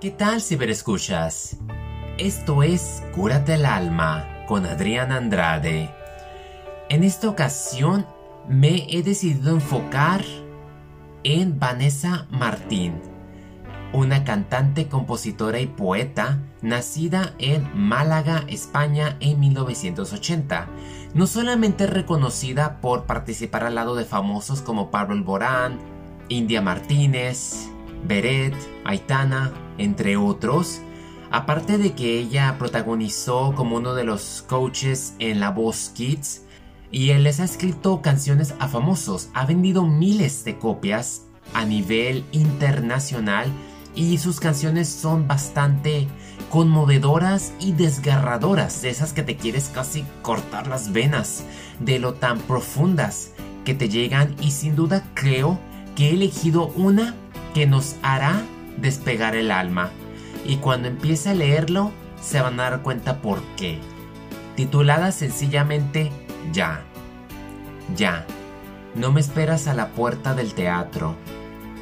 ¿Qué tal ciberescuchas? Esto es Cúrate el alma con Adrián Andrade. En esta ocasión me he decidido enfocar en Vanessa Martín, una cantante, compositora y poeta nacida en Málaga, España en 1980. No solamente reconocida por participar al lado de famosos como Pablo Alborán, India Martínez, Beret, Aitana, entre otros, aparte de que ella protagonizó como uno de los coaches en La Voz Kids, y él les ha escrito canciones a famosos, ha vendido miles de copias a nivel internacional y sus canciones son bastante conmovedoras y desgarradoras, de esas que te quieres casi cortar las venas, de lo tan profundas que te llegan y sin duda creo que he elegido una que nos hará despegar el alma. Y cuando empiece a leerlo, se van a dar cuenta por qué. Titulada sencillamente Ya. Ya. No me esperas a la puerta del teatro.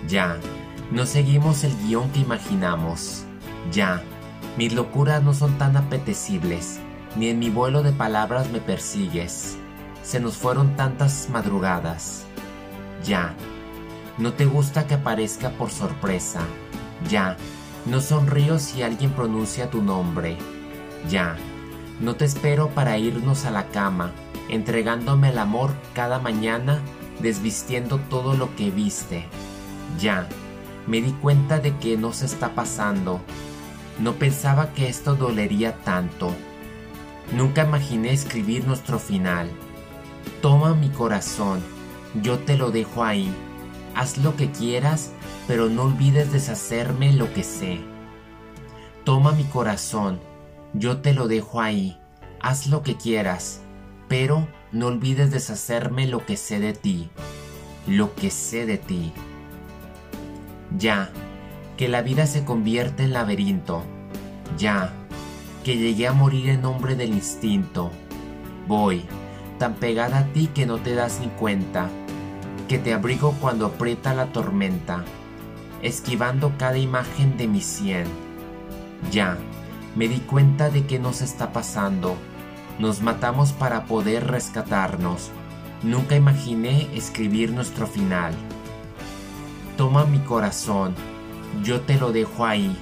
Ya. No seguimos el guion que imaginamos. Ya. Mis locuras no son tan apetecibles, ni en mi vuelo de palabras me persigues. Se nos fueron tantas madrugadas. Ya. No te gusta que aparezca por sorpresa. Ya. No sonrío si alguien pronuncia tu nombre. Ya. No te espero para irnos a la cama, entregándome el amor cada mañana, desvistiendo todo lo que viste. Ya. Me di cuenta de que no se está pasando. No pensaba que esto dolería tanto. Nunca imaginé escribir nuestro final. Toma mi corazón, yo te lo dejo ahí haz lo que quieras, pero no olvides deshacerme lo que sé. Toma mi corazón, yo te lo dejo ahí, haz lo que quieras, pero no olvides deshacerme lo que sé de ti, lo que sé de ti. Ya, que la vida se convierte en laberinto, ya, que llegué a morir en nombre del instinto. Voy, tan pegada a ti que no te das ni cuenta que te abrigo cuando aprieta la tormenta, esquivando cada imagen de mi sien. Ya, me di cuenta de que nos está pasando. Nos matamos para poder rescatarnos. Nunca imaginé escribir nuestro final. Toma mi corazón, yo te lo dejo ahí.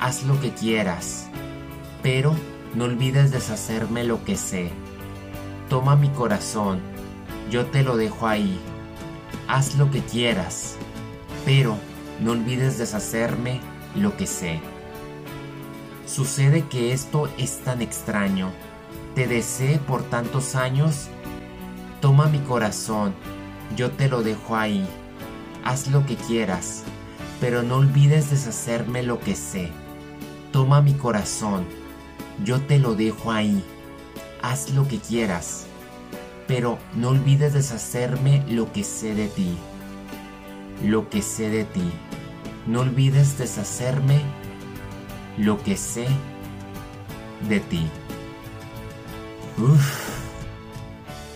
Haz lo que quieras, pero no olvides deshacerme lo que sé. Toma mi corazón, yo te lo dejo ahí haz lo que quieras, pero no olvides deshacerme lo que sé. Sucede que esto es tan extraño. Te deseé por tantos años. Toma mi corazón, yo te lo dejo ahí. Haz lo que quieras, pero no olvides deshacerme lo que sé. Toma mi corazón, yo te lo dejo ahí. Haz lo que quieras, pero no olvides deshacerme lo que sé de ti. Lo que sé de ti. No olvides deshacerme lo que sé de ti. Uf.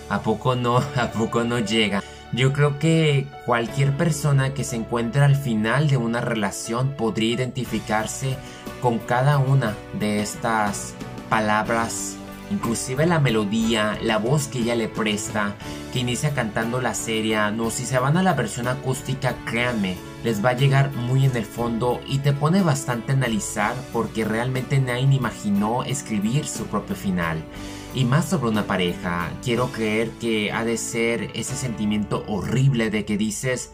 ¿A poco no? ¿A poco no llega? Yo creo que cualquier persona que se encuentre al final de una relación podría identificarse con cada una de estas palabras inclusive la melodía, la voz que ella le presta, que inicia cantando la serie, no, si se van a la versión acústica, créanme, les va a llegar muy en el fondo y te pone bastante a analizar porque realmente nadie imaginó escribir su propio final. Y más sobre una pareja, quiero creer que ha de ser ese sentimiento horrible de que dices,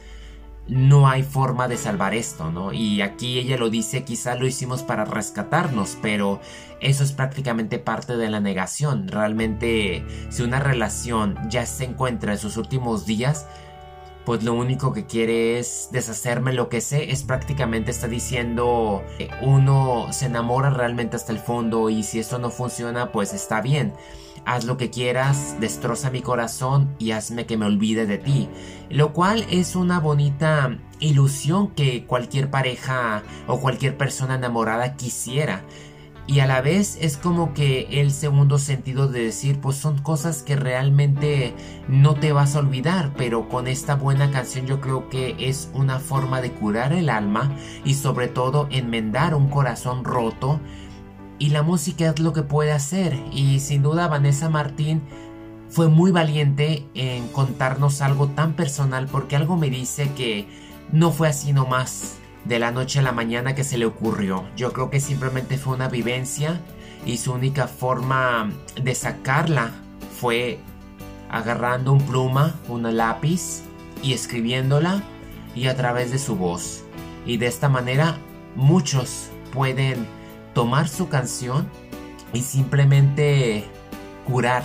no hay forma de salvar esto, ¿no? Y aquí ella lo dice, quizá lo hicimos para rescatarnos, pero eso es prácticamente parte de la negación. Realmente, si una relación ya se encuentra en sus últimos días, pues lo único que quiere es deshacerme lo que sé, es prácticamente está diciendo uno se enamora realmente hasta el fondo y si esto no funciona pues está bien. Haz lo que quieras, destroza mi corazón y hazme que me olvide de ti. Lo cual es una bonita ilusión que cualquier pareja o cualquier persona enamorada quisiera y a la vez es como que el segundo sentido de decir pues son cosas que realmente no te vas a olvidar pero con esta buena canción yo creo que es una forma de curar el alma y sobre todo enmendar un corazón roto y la música es lo que puede hacer y sin duda Vanessa Martín fue muy valiente en contarnos algo tan personal porque algo me dice que no fue así nomás de la noche a la mañana que se le ocurrió. Yo creo que simplemente fue una vivencia y su única forma de sacarla fue agarrando un pluma, un lápiz y escribiéndola y a través de su voz. Y de esta manera muchos pueden tomar su canción y simplemente curar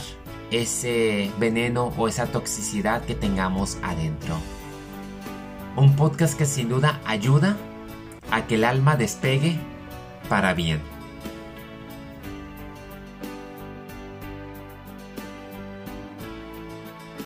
ese veneno o esa toxicidad que tengamos adentro. Un podcast que sin duda ayuda a que el alma despegue para bien.